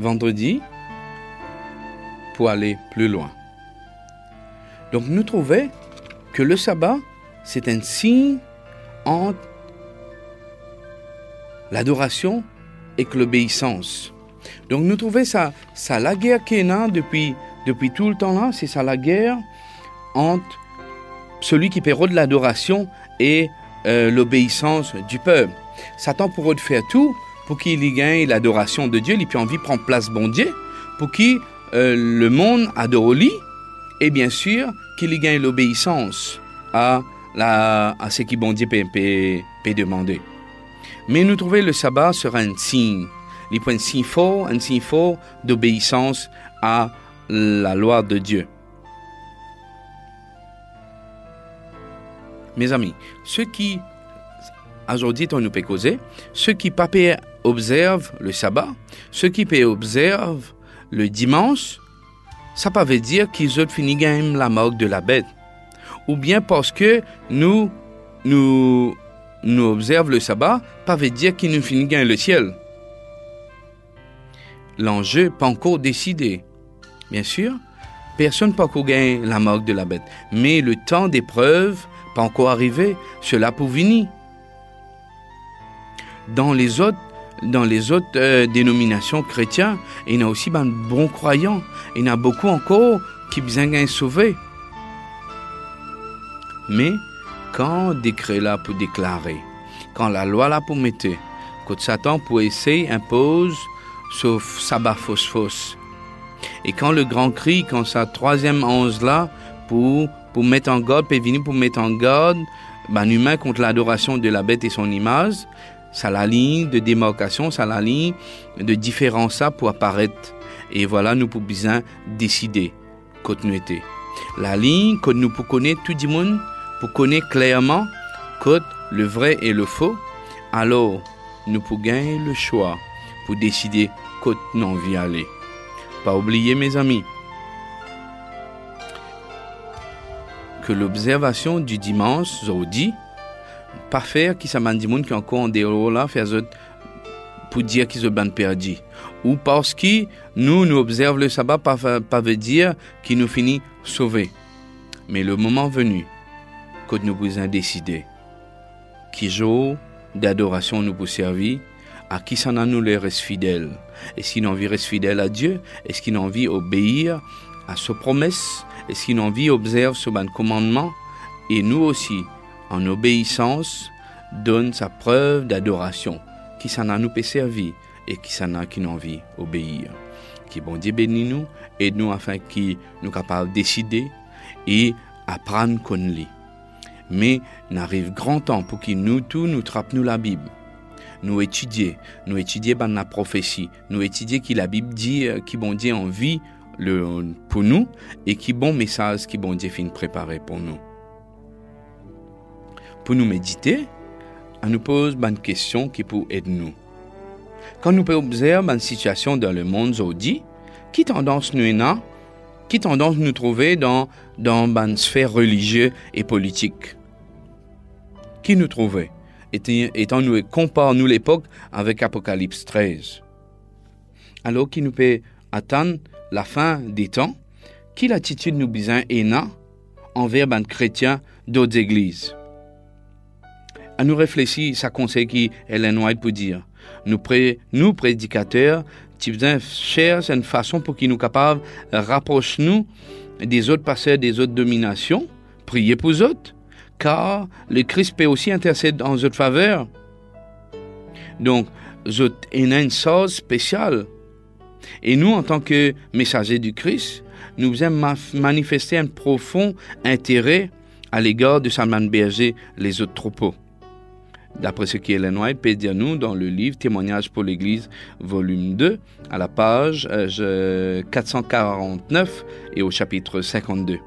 vendredi pour aller plus loin. Donc nous trouvons que le sabbat, c'est un signe entre l'adoration et l'obéissance. Donc nous trouvons ça, ça la guerre qui est depuis, depuis tout le temps là, c'est ça la guerre entre celui qui pérode l'adoration et euh, l'obéissance du peuple. Satan pourrait faire tout pour qu'il y gagne l'adoration de Dieu, il puis envie prendre place bon Dieu, pour qu'il euh, le monde adore lui, et bien sûr qu'il y gagne l'obéissance à, la, à ce qui bon Dieu peut, peut, demander. Mais nous trouvons le sabbat sera un signe, il un signe fort, un signe fort d'obéissance à la loi de Dieu. Mes amis, ceux qui, aujourd'hui, on nous peut causer, ceux qui pas observent le sabbat, ceux qui observent le dimanche, ça pas veut dire qu'ils ont fini game la mort de la bête. Ou bien parce que nous, nous, nous observons le sabbat, pas veut dire qu'ils nous finissent le ciel. L'enjeu pas encore décidé. Bien sûr, personne pas encore gagner la mort de la bête. Mais le temps d'épreuve pas encore arrivé, cela pour venir. Dans les autres, dans les autres euh, dénominations chrétiennes, il y a aussi de bons croyants. Il y en a beaucoup encore qui besoin sauver. Mais quand décret là pour déclarer, quand la loi là pour mettre, quand Satan pour essayer impose sauf sabbat fausse fausse. Et quand le grand cri, quand sa troisième onze là pour pour mettre en garde, puis venir pour mettre en garde ben, humain contre l'adoration de la bête et son image. Ça la ligne de démarcation, ça la ligne de différence pour apparaître. Et voilà, nous pouvons bien décider était. La ligne que nous pouvons connaître tout le monde, pour connaître clairement quand le vrai et le faux. Alors, nous pouvons gagner le choix pour décider quand nous envie aller. Pas oublier, mes amis, que l'observation du dimanche, pas faire qui ça m'a dit qui encore en dehors là, faire pour dire qu'ils ont bien perdu. Ou parce que nous, nous observons le sabbat, pas, pas veut dire qu'il nous finit sauvés. Mais le moment venu, que nous pouvons décider, qui jour d'adoration nous pour servir, à qui ça nous les reste fidèles. Est-ce qu'il a envie rester fidèle à Dieu? Est-ce qu'il a envie obéir à ses promesses? Et si l'on vit observe ce bon commandement, et nous aussi, en obéissance, donne sa preuve d'adoration, qui s'en a nous peut servir et qui s'en a qui n'ont envie obéir. Qui bon Dieu bénit nous, aide-nous afin qu'il nous capable de décider et apprendre qu'on lit. Mais n'arrive grand temps pour qu'il nous tous nous trappe nous la Bible nous étudier, nous étudier dans la prophétie, nous étudier qui la Bible dit, euh, qui bon Dieu en vie le, pour nous et qui bon message qui bon Dieu fin préparé pour nous. Pour nous méditer, on nous pose une question qui peut aider nous. Quand nous observer une situation dans le monde aujourd'hui, qui tendance nous est qui tendance nous trouver dans, dans une sphère religieuse et politique? Qui nous trouvait? Étant nous compare nous l'époque avec Apocalypse 13. Alors qui nous peut attendre la fin des temps, quelle attitude nous besoin est envers les chrétiens d'autres églises? À nous réfléchir, ça conseille qui Ellen White pour dire. Nous, pré, nous prédicateurs, chercher une façon pour qu'ils nous capables rapprocher nous des autres pasteurs des autres dominations, prier pour eux autres, car le Christ peut aussi intercéder en votre faveur. Donc, avez une chose spéciale et nous, en tant que messagers du Christ, nous aimons manifester un profond intérêt à l'égard de Salman Berger, les autres troupeaux. D'après ce qu'Ellen White peut dire nous dans le livre Témoignage pour l'Église, volume 2, à la page 449 euh, et au chapitre 52.